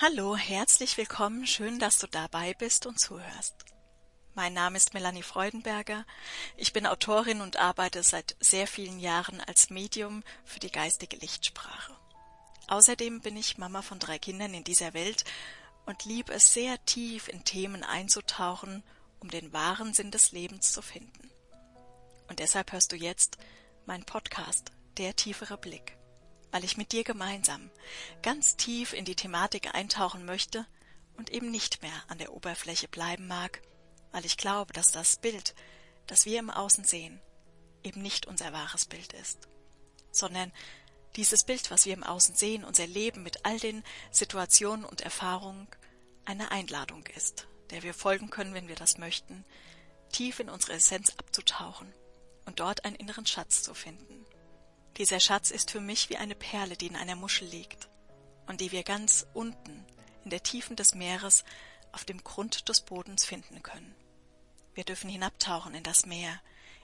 Hallo, herzlich willkommen, schön, dass du dabei bist und zuhörst. Mein Name ist Melanie Freudenberger, ich bin Autorin und arbeite seit sehr vielen Jahren als Medium für die geistige Lichtsprache. Außerdem bin ich Mama von drei Kindern in dieser Welt und liebe es sehr tief in Themen einzutauchen, um den wahren Sinn des Lebens zu finden. Und deshalb hörst du jetzt mein Podcast Der tiefere Blick weil ich mit dir gemeinsam ganz tief in die Thematik eintauchen möchte und eben nicht mehr an der Oberfläche bleiben mag, weil ich glaube, dass das Bild, das wir im Außen sehen, eben nicht unser wahres Bild ist, sondern dieses Bild, was wir im Außen sehen, unser Leben mit all den Situationen und Erfahrungen, eine Einladung ist, der wir folgen können, wenn wir das möchten, tief in unsere Essenz abzutauchen und dort einen inneren Schatz zu finden. Dieser Schatz ist für mich wie eine Perle, die in einer Muschel liegt und die wir ganz unten in der Tiefen des Meeres auf dem Grund des Bodens finden können. Wir dürfen hinabtauchen in das Meer,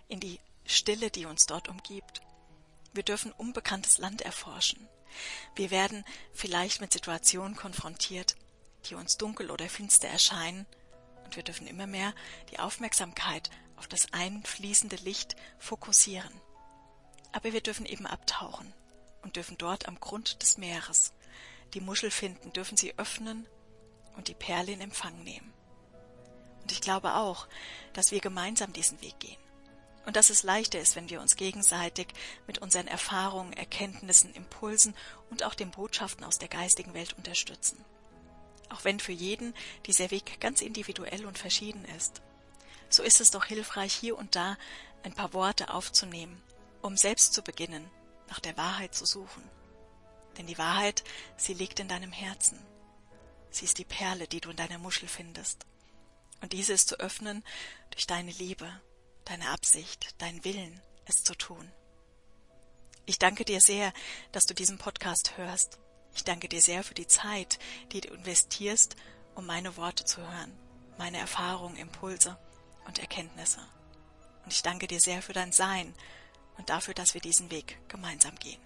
in die Stille, die uns dort umgibt. Wir dürfen unbekanntes Land erforschen. Wir werden vielleicht mit Situationen konfrontiert, die uns dunkel oder finster erscheinen, und wir dürfen immer mehr die Aufmerksamkeit auf das einfließende Licht fokussieren. Aber wir dürfen eben abtauchen und dürfen dort am Grund des Meeres die Muschel finden, dürfen sie öffnen und die Perle in Empfang nehmen. Und ich glaube auch, dass wir gemeinsam diesen Weg gehen. Und dass es leichter ist, wenn wir uns gegenseitig mit unseren Erfahrungen, Erkenntnissen, Impulsen und auch den Botschaften aus der geistigen Welt unterstützen. Auch wenn für jeden dieser Weg ganz individuell und verschieden ist. So ist es doch hilfreich, hier und da ein paar Worte aufzunehmen um selbst zu beginnen, nach der Wahrheit zu suchen. Denn die Wahrheit, sie liegt in deinem Herzen. Sie ist die Perle, die du in deiner Muschel findest. Und diese ist zu öffnen durch deine Liebe, deine Absicht, dein Willen, es zu tun. Ich danke dir sehr, dass du diesen Podcast hörst. Ich danke dir sehr für die Zeit, die du investierst, um meine Worte zu hören, meine Erfahrungen, Impulse und Erkenntnisse. Und ich danke dir sehr für dein Sein und dafür, dass wir diesen Weg gemeinsam gehen.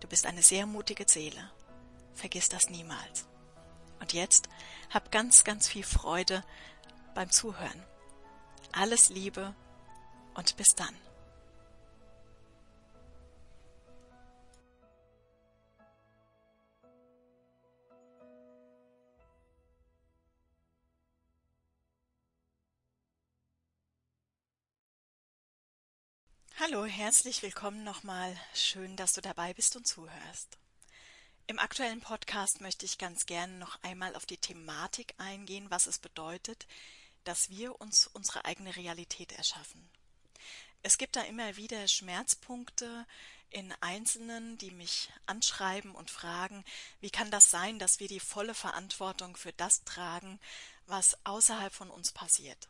Du bist eine sehr mutige Seele. Vergiss das niemals. Und jetzt hab ganz, ganz viel Freude beim Zuhören. Alles Liebe und bis dann. Hallo, herzlich willkommen nochmal. Schön, dass du dabei bist und zuhörst. Im aktuellen Podcast möchte ich ganz gerne noch einmal auf die Thematik eingehen, was es bedeutet, dass wir uns unsere eigene Realität erschaffen. Es gibt da immer wieder Schmerzpunkte in Einzelnen, die mich anschreiben und fragen, wie kann das sein, dass wir die volle Verantwortung für das tragen, was außerhalb von uns passiert.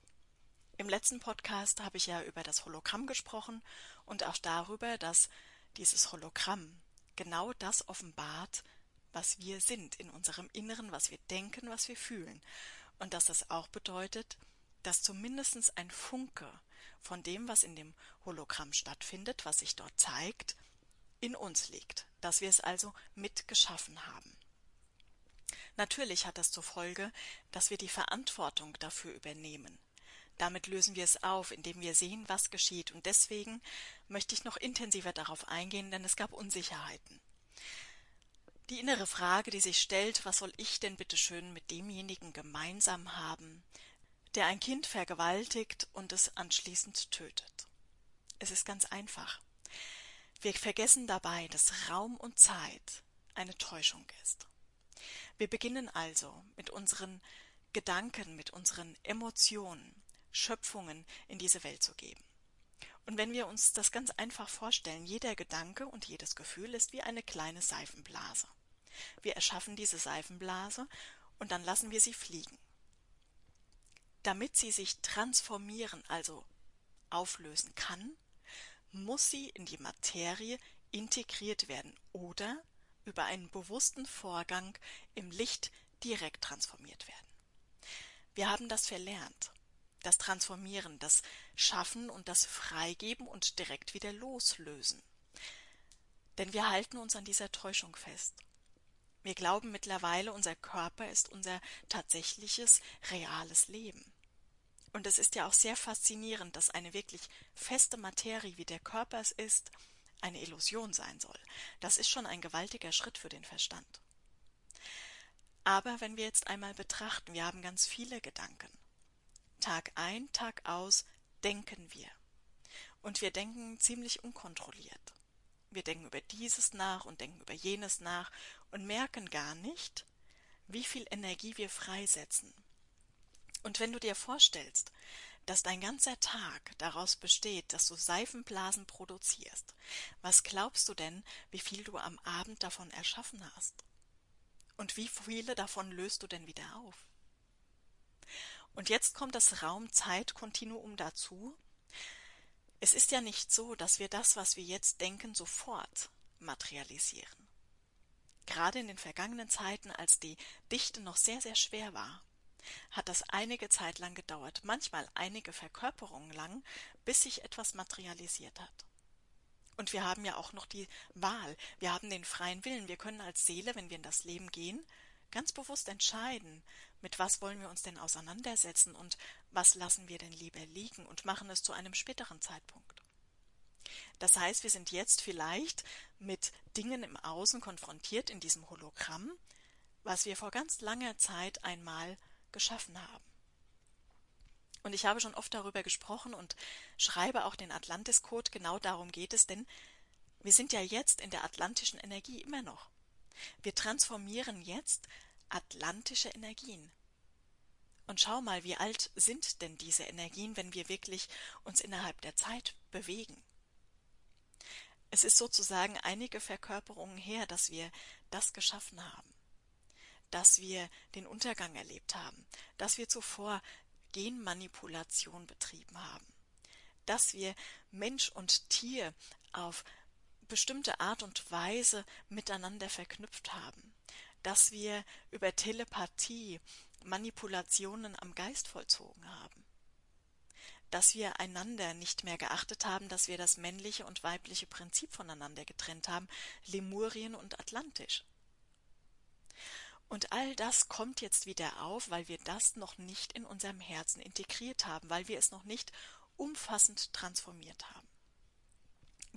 Im letzten Podcast habe ich ja über das Hologramm gesprochen und auch darüber, dass dieses Hologramm genau das offenbart, was wir sind in unserem Inneren, was wir denken, was wir fühlen. Und dass das auch bedeutet, dass zumindest ein Funke von dem, was in dem Hologramm stattfindet, was sich dort zeigt, in uns liegt, dass wir es also mitgeschaffen haben. Natürlich hat das zur Folge, dass wir die Verantwortung dafür übernehmen, damit lösen wir es auf, indem wir sehen, was geschieht. Und deswegen möchte ich noch intensiver darauf eingehen, denn es gab Unsicherheiten. Die innere Frage, die sich stellt, was soll ich denn bitte schön mit demjenigen gemeinsam haben, der ein Kind vergewaltigt und es anschließend tötet? Es ist ganz einfach. Wir vergessen dabei, dass Raum und Zeit eine Täuschung ist. Wir beginnen also mit unseren Gedanken, mit unseren Emotionen, Schöpfungen in diese Welt zu geben. Und wenn wir uns das ganz einfach vorstellen, jeder Gedanke und jedes Gefühl ist wie eine kleine Seifenblase. Wir erschaffen diese Seifenblase und dann lassen wir sie fliegen. Damit sie sich transformieren, also auflösen kann, muss sie in die Materie integriert werden oder über einen bewussten Vorgang im Licht direkt transformiert werden. Wir haben das verlernt das Transformieren, das Schaffen und das Freigeben und direkt wieder loslösen. Denn wir halten uns an dieser Täuschung fest. Wir glauben mittlerweile, unser Körper ist unser tatsächliches, reales Leben. Und es ist ja auch sehr faszinierend, dass eine wirklich feste Materie, wie der Körper es ist, eine Illusion sein soll. Das ist schon ein gewaltiger Schritt für den Verstand. Aber wenn wir jetzt einmal betrachten, wir haben ganz viele Gedanken. Tag ein, Tag aus denken wir. Und wir denken ziemlich unkontrolliert. Wir denken über dieses nach und denken über jenes nach und merken gar nicht, wie viel Energie wir freisetzen. Und wenn du dir vorstellst, dass dein ganzer Tag daraus besteht, dass du Seifenblasen produzierst, was glaubst du denn, wie viel du am Abend davon erschaffen hast? Und wie viele davon löst du denn wieder auf? Und jetzt kommt das Raum-Zeit-Kontinuum dazu. Es ist ja nicht so, dass wir das, was wir jetzt denken, sofort materialisieren. Gerade in den vergangenen Zeiten, als die Dichte noch sehr, sehr schwer war, hat das einige Zeit lang gedauert, manchmal einige Verkörperungen lang, bis sich etwas materialisiert hat. Und wir haben ja auch noch die Wahl, wir haben den freien Willen, wir können als Seele, wenn wir in das Leben gehen, ganz bewusst entscheiden, mit was wollen wir uns denn auseinandersetzen und was lassen wir denn lieber liegen und machen es zu einem späteren Zeitpunkt. Das heißt, wir sind jetzt vielleicht mit Dingen im Außen konfrontiert in diesem Hologramm, was wir vor ganz langer Zeit einmal geschaffen haben. Und ich habe schon oft darüber gesprochen und schreibe auch den Atlantis-Code, genau darum geht es, denn wir sind ja jetzt in der atlantischen Energie immer noch. Wir transformieren jetzt atlantische Energien. Und schau mal, wie alt sind denn diese Energien, wenn wir wirklich uns innerhalb der Zeit bewegen? Es ist sozusagen einige Verkörperungen her, dass wir das geschaffen haben dass wir den Untergang erlebt haben, dass wir zuvor Genmanipulation betrieben haben, dass wir Mensch und Tier auf bestimmte Art und Weise miteinander verknüpft haben, dass wir über Telepathie Manipulationen am Geist vollzogen haben, dass wir einander nicht mehr geachtet haben, dass wir das männliche und weibliche Prinzip voneinander getrennt haben, Lemurien und Atlantisch. Und all das kommt jetzt wieder auf, weil wir das noch nicht in unserem Herzen integriert haben, weil wir es noch nicht umfassend transformiert haben.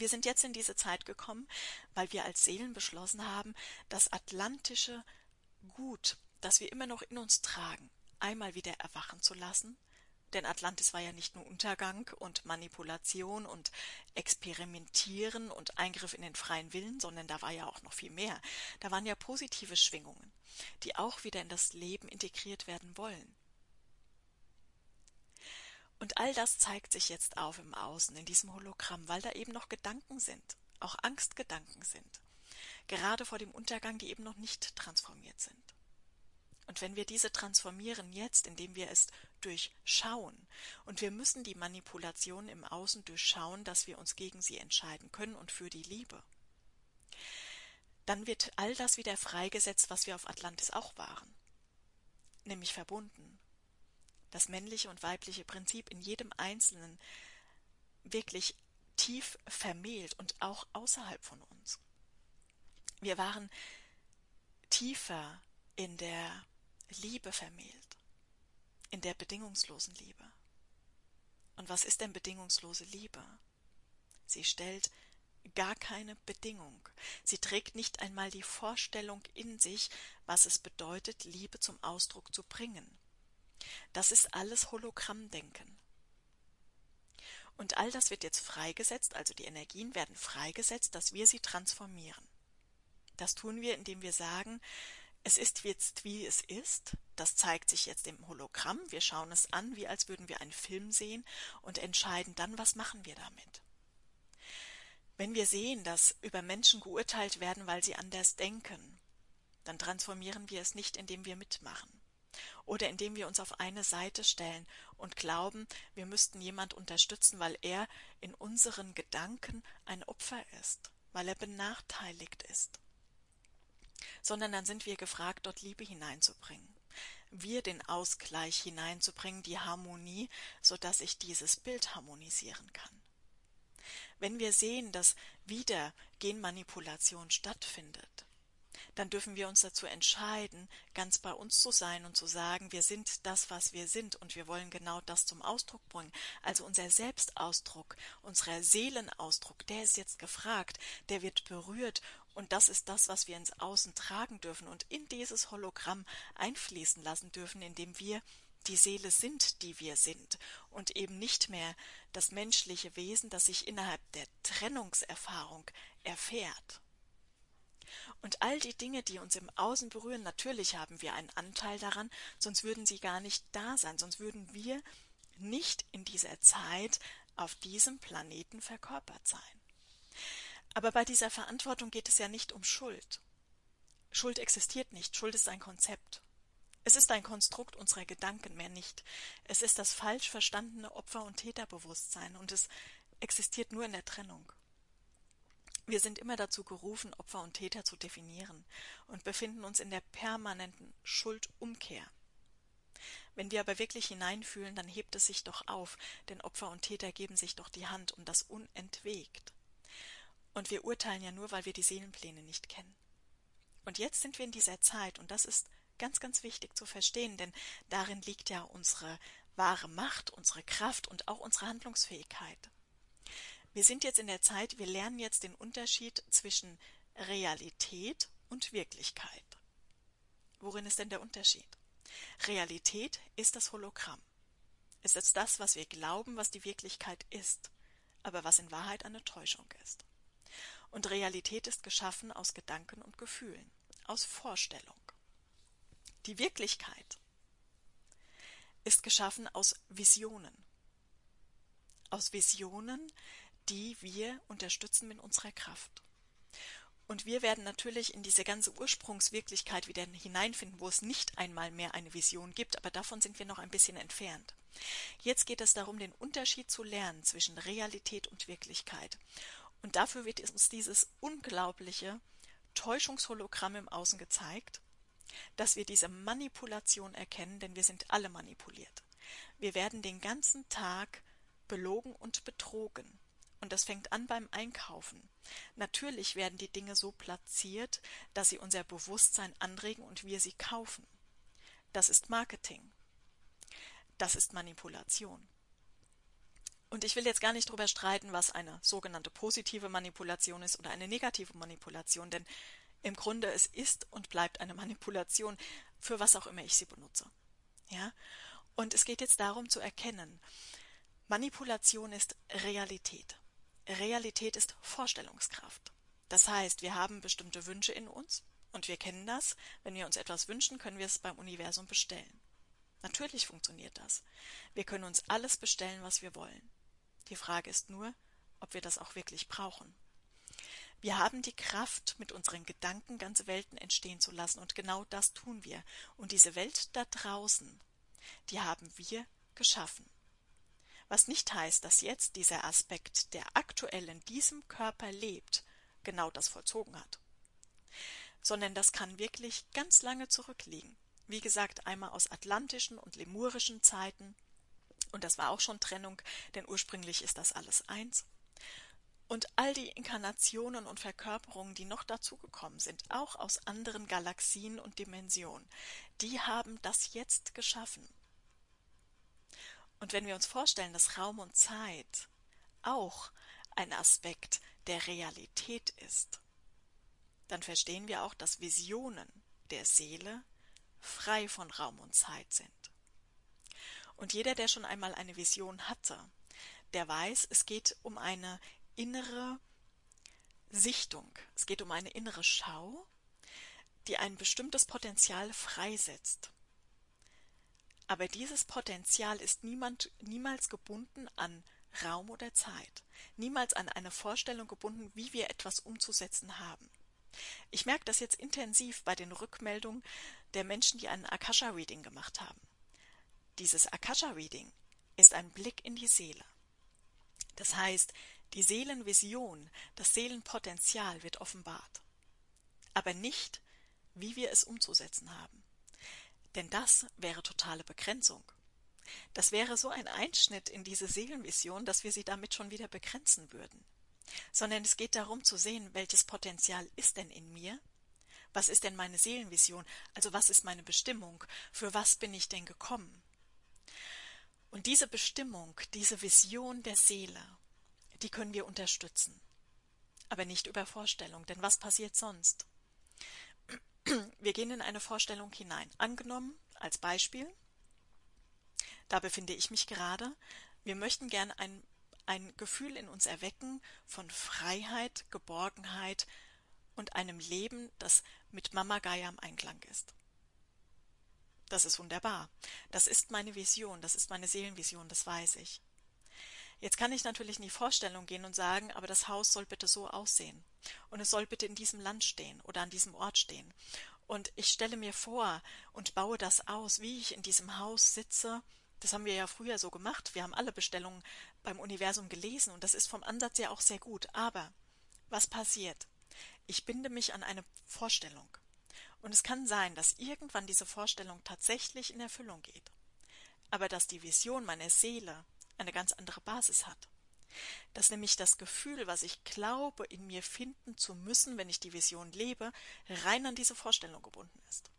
Wir sind jetzt in diese Zeit gekommen, weil wir als Seelen beschlossen haben, das atlantische Gut, das wir immer noch in uns tragen, einmal wieder erwachen zu lassen denn Atlantis war ja nicht nur Untergang und Manipulation und Experimentieren und Eingriff in den freien Willen, sondern da war ja auch noch viel mehr. Da waren ja positive Schwingungen, die auch wieder in das Leben integriert werden wollen. Und all das zeigt sich jetzt auf im Außen, in diesem Hologramm, weil da eben noch Gedanken sind, auch Angstgedanken sind, gerade vor dem Untergang, die eben noch nicht transformiert sind. Und wenn wir diese transformieren jetzt, indem wir es durchschauen, und wir müssen die Manipulation im Außen durchschauen, dass wir uns gegen sie entscheiden können und für die Liebe, dann wird all das wieder freigesetzt, was wir auf Atlantis auch waren, nämlich verbunden. Das männliche und weibliche Prinzip in jedem Einzelnen wirklich tief vermählt und auch außerhalb von uns. Wir waren tiefer in der Liebe vermählt, in der bedingungslosen Liebe. Und was ist denn bedingungslose Liebe? Sie stellt gar keine Bedingung. Sie trägt nicht einmal die Vorstellung in sich, was es bedeutet, Liebe zum Ausdruck zu bringen. Das ist alles Hologrammdenken. Und all das wird jetzt freigesetzt, also die Energien werden freigesetzt, dass wir sie transformieren. Das tun wir, indem wir sagen, es ist jetzt, wie es ist. Das zeigt sich jetzt im Hologramm. Wir schauen es an, wie als würden wir einen Film sehen und entscheiden dann, was machen wir damit. Wenn wir sehen, dass über Menschen geurteilt werden, weil sie anders denken, dann transformieren wir es nicht, indem wir mitmachen oder indem wir uns auf eine Seite stellen und glauben, wir müssten jemand unterstützen, weil er in unseren Gedanken ein Opfer ist, weil er benachteiligt ist sondern dann sind wir gefragt, dort Liebe hineinzubringen. Wir den Ausgleich hineinzubringen, die Harmonie, so dass ich dieses Bild harmonisieren kann. Wenn wir sehen, dass wieder Genmanipulation stattfindet, dann dürfen wir uns dazu entscheiden, ganz bei uns zu sein und zu sagen, wir sind das, was wir sind und wir wollen genau das zum Ausdruck bringen. Also unser Selbstausdruck, unser Seelenausdruck, der ist jetzt gefragt, der wird berührt und das ist das, was wir ins Außen tragen dürfen und in dieses Hologramm einfließen lassen dürfen, indem wir die Seele sind, die wir sind, und eben nicht mehr das menschliche Wesen, das sich innerhalb der Trennungserfahrung erfährt. Und all die Dinge, die uns im Außen berühren, natürlich haben wir einen Anteil daran, sonst würden sie gar nicht da sein, sonst würden wir nicht in dieser Zeit auf diesem Planeten verkörpert sein. Aber bei dieser Verantwortung geht es ja nicht um Schuld. Schuld existiert nicht, Schuld ist ein Konzept. Es ist ein Konstrukt unserer Gedanken mehr nicht. Es ist das falsch verstandene Opfer- und Täterbewusstsein und es existiert nur in der Trennung. Wir sind immer dazu gerufen, Opfer und Täter zu definieren und befinden uns in der permanenten Schuldumkehr. Wenn wir aber wirklich hineinfühlen, dann hebt es sich doch auf, denn Opfer und Täter geben sich doch die Hand und das unentwegt. Und wir urteilen ja nur, weil wir die Seelenpläne nicht kennen. Und jetzt sind wir in dieser Zeit, und das ist ganz, ganz wichtig zu verstehen, denn darin liegt ja unsere wahre Macht, unsere Kraft und auch unsere Handlungsfähigkeit. Wir sind jetzt in der Zeit, wir lernen jetzt den Unterschied zwischen Realität und Wirklichkeit. Worin ist denn der Unterschied? Realität ist das Hologramm. Es ist das, was wir glauben, was die Wirklichkeit ist, aber was in Wahrheit eine Täuschung ist. Und Realität ist geschaffen aus Gedanken und Gefühlen, aus Vorstellung. Die Wirklichkeit ist geschaffen aus Visionen. Aus Visionen, die wir unterstützen mit unserer Kraft. Und wir werden natürlich in diese ganze Ursprungswirklichkeit wieder hineinfinden, wo es nicht einmal mehr eine Vision gibt, aber davon sind wir noch ein bisschen entfernt. Jetzt geht es darum, den Unterschied zu lernen zwischen Realität und Wirklichkeit. Und dafür wird uns dieses unglaubliche Täuschungshologramm im Außen gezeigt, dass wir diese Manipulation erkennen, denn wir sind alle manipuliert. Wir werden den ganzen Tag belogen und betrogen. Und das fängt an beim Einkaufen. Natürlich werden die Dinge so platziert, dass sie unser Bewusstsein anregen und wir sie kaufen. Das ist Marketing. Das ist Manipulation. Und ich will jetzt gar nicht darüber streiten, was eine sogenannte positive Manipulation ist oder eine negative Manipulation, denn im Grunde es ist und bleibt eine Manipulation, für was auch immer ich sie benutze. Ja? Und es geht jetzt darum zu erkennen, Manipulation ist Realität. Realität ist Vorstellungskraft. Das heißt, wir haben bestimmte Wünsche in uns und wir kennen das. Wenn wir uns etwas wünschen, können wir es beim Universum bestellen. Natürlich funktioniert das. Wir können uns alles bestellen, was wir wollen. Die Frage ist nur, ob wir das auch wirklich brauchen. Wir haben die Kraft, mit unseren Gedanken ganze Welten entstehen zu lassen, und genau das tun wir. Und diese Welt da draußen, die haben wir geschaffen was nicht heißt, dass jetzt dieser Aspekt, der aktuell in diesem Körper lebt, genau das vollzogen hat. Sondern das kann wirklich ganz lange zurückliegen. Wie gesagt, einmal aus atlantischen und lemurischen Zeiten, und das war auch schon Trennung, denn ursprünglich ist das alles eins. Und all die Inkarnationen und Verkörperungen, die noch dazugekommen sind, auch aus anderen Galaxien und Dimensionen, die haben das jetzt geschaffen. Und wenn wir uns vorstellen, dass Raum und Zeit auch ein Aspekt der Realität ist, dann verstehen wir auch, dass Visionen der Seele frei von Raum und Zeit sind. Und jeder, der schon einmal eine Vision hatte, der weiß, es geht um eine innere Sichtung, es geht um eine innere Schau, die ein bestimmtes Potenzial freisetzt. Aber dieses Potenzial ist niemals gebunden an Raum oder Zeit, niemals an eine Vorstellung gebunden, wie wir etwas umzusetzen haben. Ich merke das jetzt intensiv bei den Rückmeldungen der Menschen, die einen Akasha-Reading gemacht haben. Dieses Akasha-Reading ist ein Blick in die Seele. Das heißt, die Seelenvision, das Seelenpotenzial wird offenbart. Aber nicht, wie wir es umzusetzen haben. Denn das wäre totale Begrenzung. Das wäre so ein Einschnitt in diese Seelenvision, dass wir sie damit schon wieder begrenzen würden. Sondern es geht darum zu sehen, welches Potenzial ist denn in mir, Was ist denn meine Seelenvision? Also was ist meine Bestimmung? Für was bin ich denn gekommen? Und diese Bestimmung, diese Vision der Seele, die können wir unterstützen. Aber nicht über Vorstellung, denn was passiert sonst? Wir gehen in eine Vorstellung hinein. Angenommen, als Beispiel, da befinde ich mich gerade, wir möchten gern ein, ein Gefühl in uns erwecken von Freiheit, Geborgenheit und einem Leben, das mit Mama Gaia im Einklang ist. Das ist wunderbar. Das ist meine Vision, das ist meine Seelenvision, das weiß ich. Jetzt kann ich natürlich in die Vorstellung gehen und sagen, aber das Haus soll bitte so aussehen. Und es soll bitte in diesem Land stehen oder an diesem Ort stehen. Und ich stelle mir vor und baue das aus, wie ich in diesem Haus sitze. Das haben wir ja früher so gemacht. Wir haben alle Bestellungen beim Universum gelesen und das ist vom Ansatz ja auch sehr gut. Aber was passiert? Ich binde mich an eine Vorstellung. Und es kann sein, dass irgendwann diese Vorstellung tatsächlich in Erfüllung geht. Aber dass die Vision meiner Seele eine ganz andere Basis hat. Dass nämlich das Gefühl, was ich glaube, in mir finden zu müssen, wenn ich die Vision lebe, rein an diese Vorstellung gebunden ist.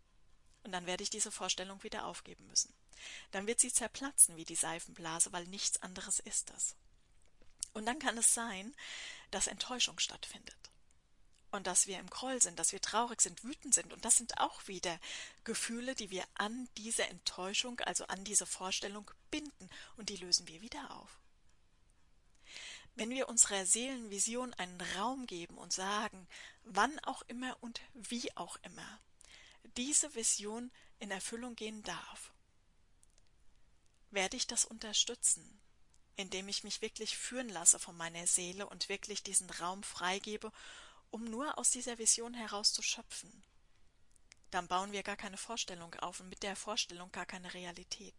Und dann werde ich diese Vorstellung wieder aufgeben müssen. Dann wird sie zerplatzen wie die Seifenblase, weil nichts anderes ist das. Und dann kann es sein, dass Enttäuschung stattfindet und dass wir im Groll sind, dass wir traurig sind, wütend sind. Und das sind auch wieder Gefühle, die wir an diese Enttäuschung, also an diese Vorstellung binden und die lösen wir wieder auf. Wenn wir unserer Seelenvision einen Raum geben und sagen, wann auch immer und wie auch immer diese Vision in Erfüllung gehen darf, werde ich das unterstützen, indem ich mich wirklich führen lasse von meiner Seele und wirklich diesen Raum freigebe um nur aus dieser Vision heraus zu schöpfen. Dann bauen wir gar keine Vorstellung auf und mit der Vorstellung gar keine Realität.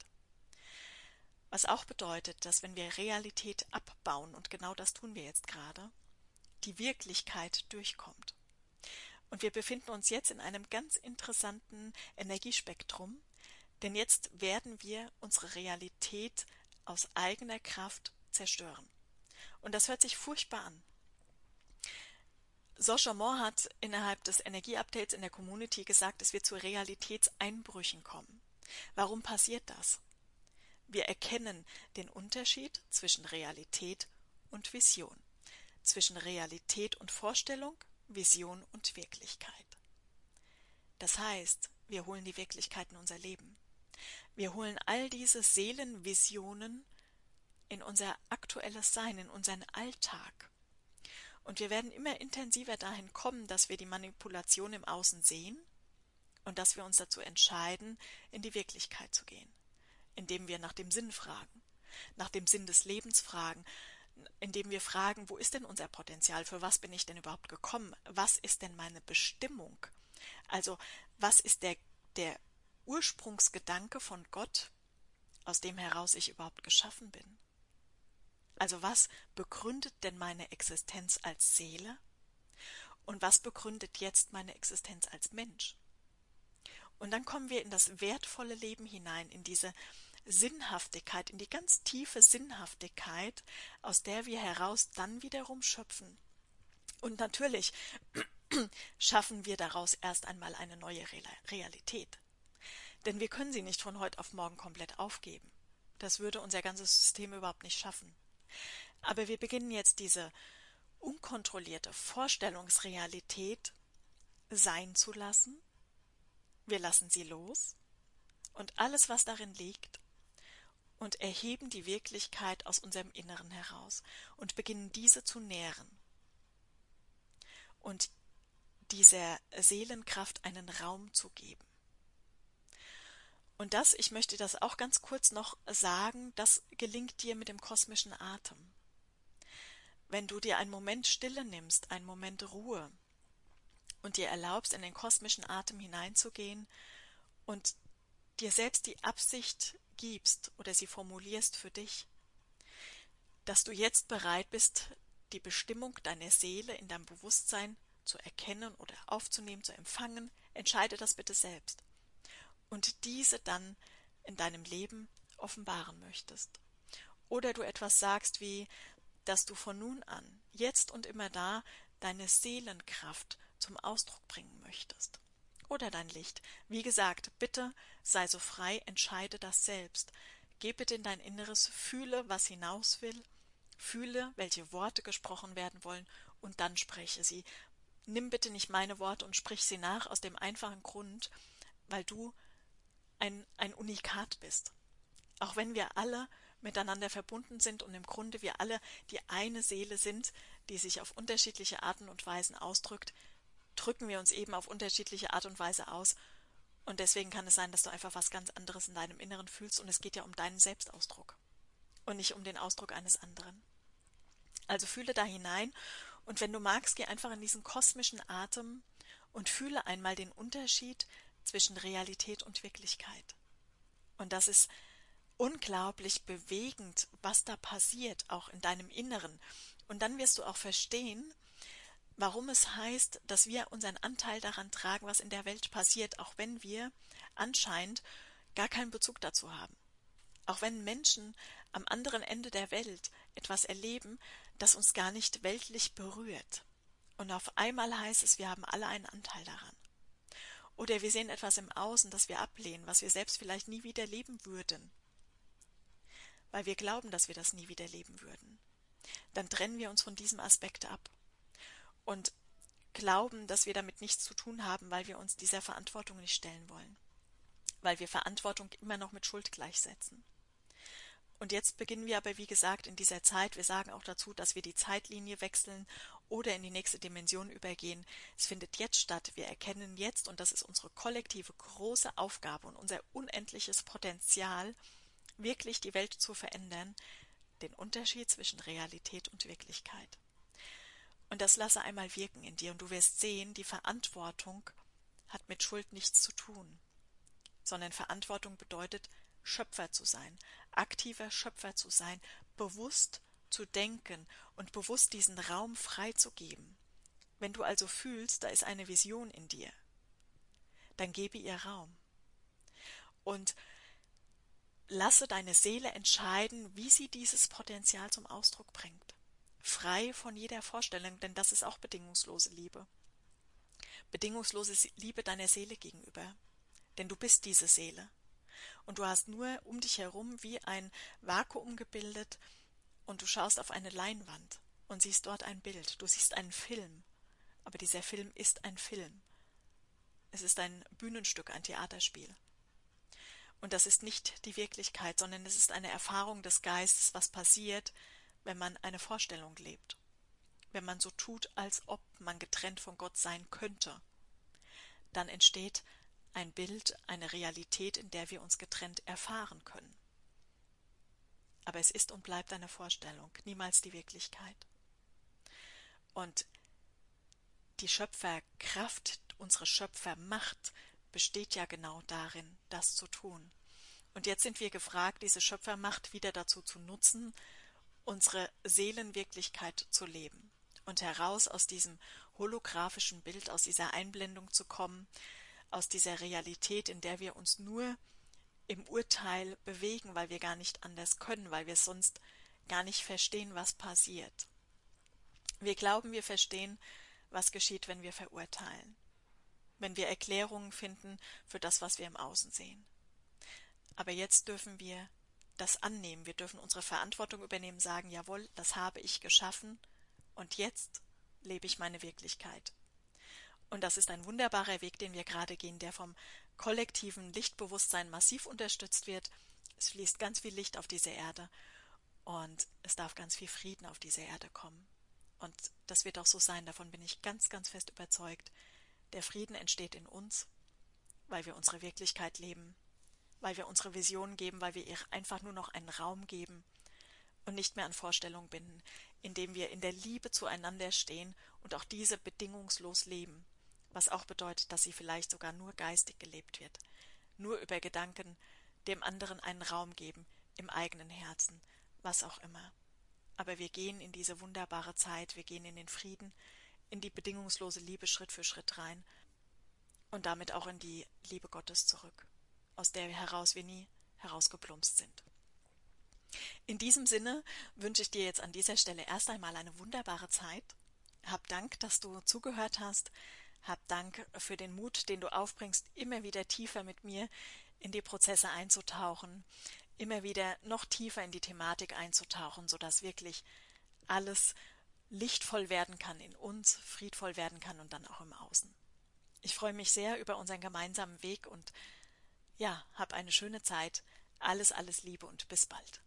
Was auch bedeutet, dass wenn wir Realität abbauen, und genau das tun wir jetzt gerade, die Wirklichkeit durchkommt. Und wir befinden uns jetzt in einem ganz interessanten Energiespektrum, denn jetzt werden wir unsere Realität aus eigener Kraft zerstören. Und das hört sich furchtbar an. Sascha Moore hat innerhalb des Energieupdates in der Community gesagt, es wird zu Realitätseinbrüchen kommen. Warum passiert das? Wir erkennen den Unterschied zwischen Realität und Vision, zwischen Realität und Vorstellung, Vision und Wirklichkeit. Das heißt, wir holen die Wirklichkeit in unser Leben. Wir holen all diese Seelenvisionen in unser aktuelles Sein, in unseren Alltag. Und wir werden immer intensiver dahin kommen, dass wir die Manipulation im Außen sehen und dass wir uns dazu entscheiden, in die Wirklichkeit zu gehen, indem wir nach dem Sinn fragen, nach dem Sinn des Lebens fragen, indem wir fragen, wo ist denn unser Potenzial, für was bin ich denn überhaupt gekommen, was ist denn meine Bestimmung, also was ist der, der Ursprungsgedanke von Gott, aus dem heraus ich überhaupt geschaffen bin. Also was begründet denn meine Existenz als Seele? Und was begründet jetzt meine Existenz als Mensch? Und dann kommen wir in das wertvolle Leben hinein, in diese Sinnhaftigkeit, in die ganz tiefe Sinnhaftigkeit, aus der wir heraus dann wiederum schöpfen. Und natürlich schaffen wir daraus erst einmal eine neue Realität. Denn wir können sie nicht von heute auf morgen komplett aufgeben. Das würde unser ganzes System überhaupt nicht schaffen. Aber wir beginnen jetzt diese unkontrollierte Vorstellungsrealität sein zu lassen. Wir lassen sie los und alles, was darin liegt, und erheben die Wirklichkeit aus unserem Inneren heraus und beginnen diese zu nähren und dieser Seelenkraft einen Raum zu geben. Und das, ich möchte das auch ganz kurz noch sagen, das gelingt dir mit dem kosmischen Atem. Wenn du dir einen Moment Stille nimmst, einen Moment Ruhe und dir erlaubst, in den kosmischen Atem hineinzugehen und dir selbst die Absicht gibst oder sie formulierst für dich, dass du jetzt bereit bist, die Bestimmung deiner Seele in deinem Bewusstsein zu erkennen oder aufzunehmen, zu empfangen, entscheide das bitte selbst und diese dann in deinem Leben offenbaren möchtest. Oder du etwas sagst wie, dass du von nun an, jetzt und immer da, deine Seelenkraft zum Ausdruck bringen möchtest. Oder dein Licht. Wie gesagt, bitte sei so frei, entscheide das selbst. Geh bitte in dein Inneres, fühle, was hinaus will, fühle, welche Worte gesprochen werden wollen, und dann spreche sie. Nimm bitte nicht meine Worte und sprich sie nach aus dem einfachen Grund, weil du ein, ein Unikat bist. Auch wenn wir alle miteinander verbunden sind und im Grunde wir alle die eine Seele sind, die sich auf unterschiedliche Arten und Weisen ausdrückt, drücken wir uns eben auf unterschiedliche Art und Weise aus. Und deswegen kann es sein, dass du einfach was ganz anderes in deinem Inneren fühlst und es geht ja um deinen Selbstausdruck und nicht um den Ausdruck eines anderen. Also fühle da hinein und wenn du magst, geh einfach in diesen kosmischen Atem und fühle einmal den Unterschied zwischen Realität und Wirklichkeit. Und das ist unglaublich bewegend, was da passiert, auch in deinem Inneren. Und dann wirst du auch verstehen, warum es heißt, dass wir unseren Anteil daran tragen, was in der Welt passiert, auch wenn wir anscheinend gar keinen Bezug dazu haben. Auch wenn Menschen am anderen Ende der Welt etwas erleben, das uns gar nicht weltlich berührt. Und auf einmal heißt es, wir haben alle einen Anteil daran. Oder wir sehen etwas im Außen, das wir ablehnen, was wir selbst vielleicht nie wieder leben würden. Weil wir glauben, dass wir das nie wieder leben würden. Dann trennen wir uns von diesem Aspekt ab und glauben, dass wir damit nichts zu tun haben, weil wir uns dieser Verantwortung nicht stellen wollen, weil wir Verantwortung immer noch mit Schuld gleichsetzen. Und jetzt beginnen wir aber, wie gesagt, in dieser Zeit, wir sagen auch dazu, dass wir die Zeitlinie wechseln oder in die nächste Dimension übergehen. Es findet jetzt statt. Wir erkennen jetzt, und das ist unsere kollektive große Aufgabe und unser unendliches Potenzial, wirklich die Welt zu verändern, den Unterschied zwischen Realität und Wirklichkeit. Und das lasse einmal wirken in dir und du wirst sehen, die Verantwortung hat mit Schuld nichts zu tun, sondern Verantwortung bedeutet, Schöpfer zu sein, aktiver Schöpfer zu sein, bewusst zu denken und bewusst diesen Raum freizugeben. Wenn du also fühlst, da ist eine Vision in dir, dann gebe ihr Raum. Und lasse deine Seele entscheiden, wie sie dieses Potenzial zum Ausdruck bringt frei von jeder Vorstellung, denn das ist auch bedingungslose Liebe. Bedingungslose Liebe deiner Seele gegenüber. Denn du bist diese Seele. Und du hast nur um dich herum wie ein Vakuum gebildet und du schaust auf eine Leinwand und siehst dort ein Bild. Du siehst einen Film. Aber dieser Film ist ein Film. Es ist ein Bühnenstück, ein Theaterspiel. Und das ist nicht die Wirklichkeit, sondern es ist eine Erfahrung des Geistes, was passiert, wenn man eine Vorstellung lebt, wenn man so tut, als ob man getrennt von Gott sein könnte, dann entsteht ein Bild, eine Realität, in der wir uns getrennt erfahren können. Aber es ist und bleibt eine Vorstellung, niemals die Wirklichkeit. Und die Schöpferkraft, unsere Schöpfermacht besteht ja genau darin, das zu tun. Und jetzt sind wir gefragt, diese Schöpfermacht wieder dazu zu nutzen, unsere Seelenwirklichkeit zu leben und heraus aus diesem holographischen Bild, aus dieser Einblendung zu kommen, aus dieser Realität, in der wir uns nur im Urteil bewegen, weil wir gar nicht anders können, weil wir sonst gar nicht verstehen, was passiert. Wir glauben, wir verstehen, was geschieht, wenn wir verurteilen, wenn wir Erklärungen finden für das, was wir im Außen sehen. Aber jetzt dürfen wir das annehmen. Wir dürfen unsere Verantwortung übernehmen, sagen, jawohl, das habe ich geschaffen und jetzt lebe ich meine Wirklichkeit. Und das ist ein wunderbarer Weg, den wir gerade gehen, der vom kollektiven Lichtbewusstsein massiv unterstützt wird. Es fließt ganz viel Licht auf diese Erde und es darf ganz viel Frieden auf diese Erde kommen. Und das wird auch so sein, davon bin ich ganz, ganz fest überzeugt. Der Frieden entsteht in uns, weil wir unsere Wirklichkeit leben, weil wir unsere Vision geben, weil wir ihr einfach nur noch einen Raum geben und nicht mehr an Vorstellungen binden, indem wir in der Liebe zueinander stehen und auch diese bedingungslos leben, was auch bedeutet, dass sie vielleicht sogar nur geistig gelebt wird, nur über Gedanken dem anderen einen Raum geben, im eigenen Herzen, was auch immer. Aber wir gehen in diese wunderbare Zeit, wir gehen in den Frieden, in die bedingungslose Liebe Schritt für Schritt rein und damit auch in die Liebe Gottes zurück aus der heraus wir nie herausgeplumpst sind. In diesem Sinne wünsche ich dir jetzt an dieser Stelle erst einmal eine wunderbare Zeit. Hab Dank, dass du zugehört hast. Hab Dank für den Mut, den du aufbringst, immer wieder tiefer mit mir in die Prozesse einzutauchen, immer wieder noch tiefer in die Thematik einzutauchen, sodass wirklich alles lichtvoll werden kann in uns, friedvoll werden kann und dann auch im Außen. Ich freue mich sehr über unseren gemeinsamen Weg und ja, hab eine schöne Zeit. Alles, alles Liebe und bis bald.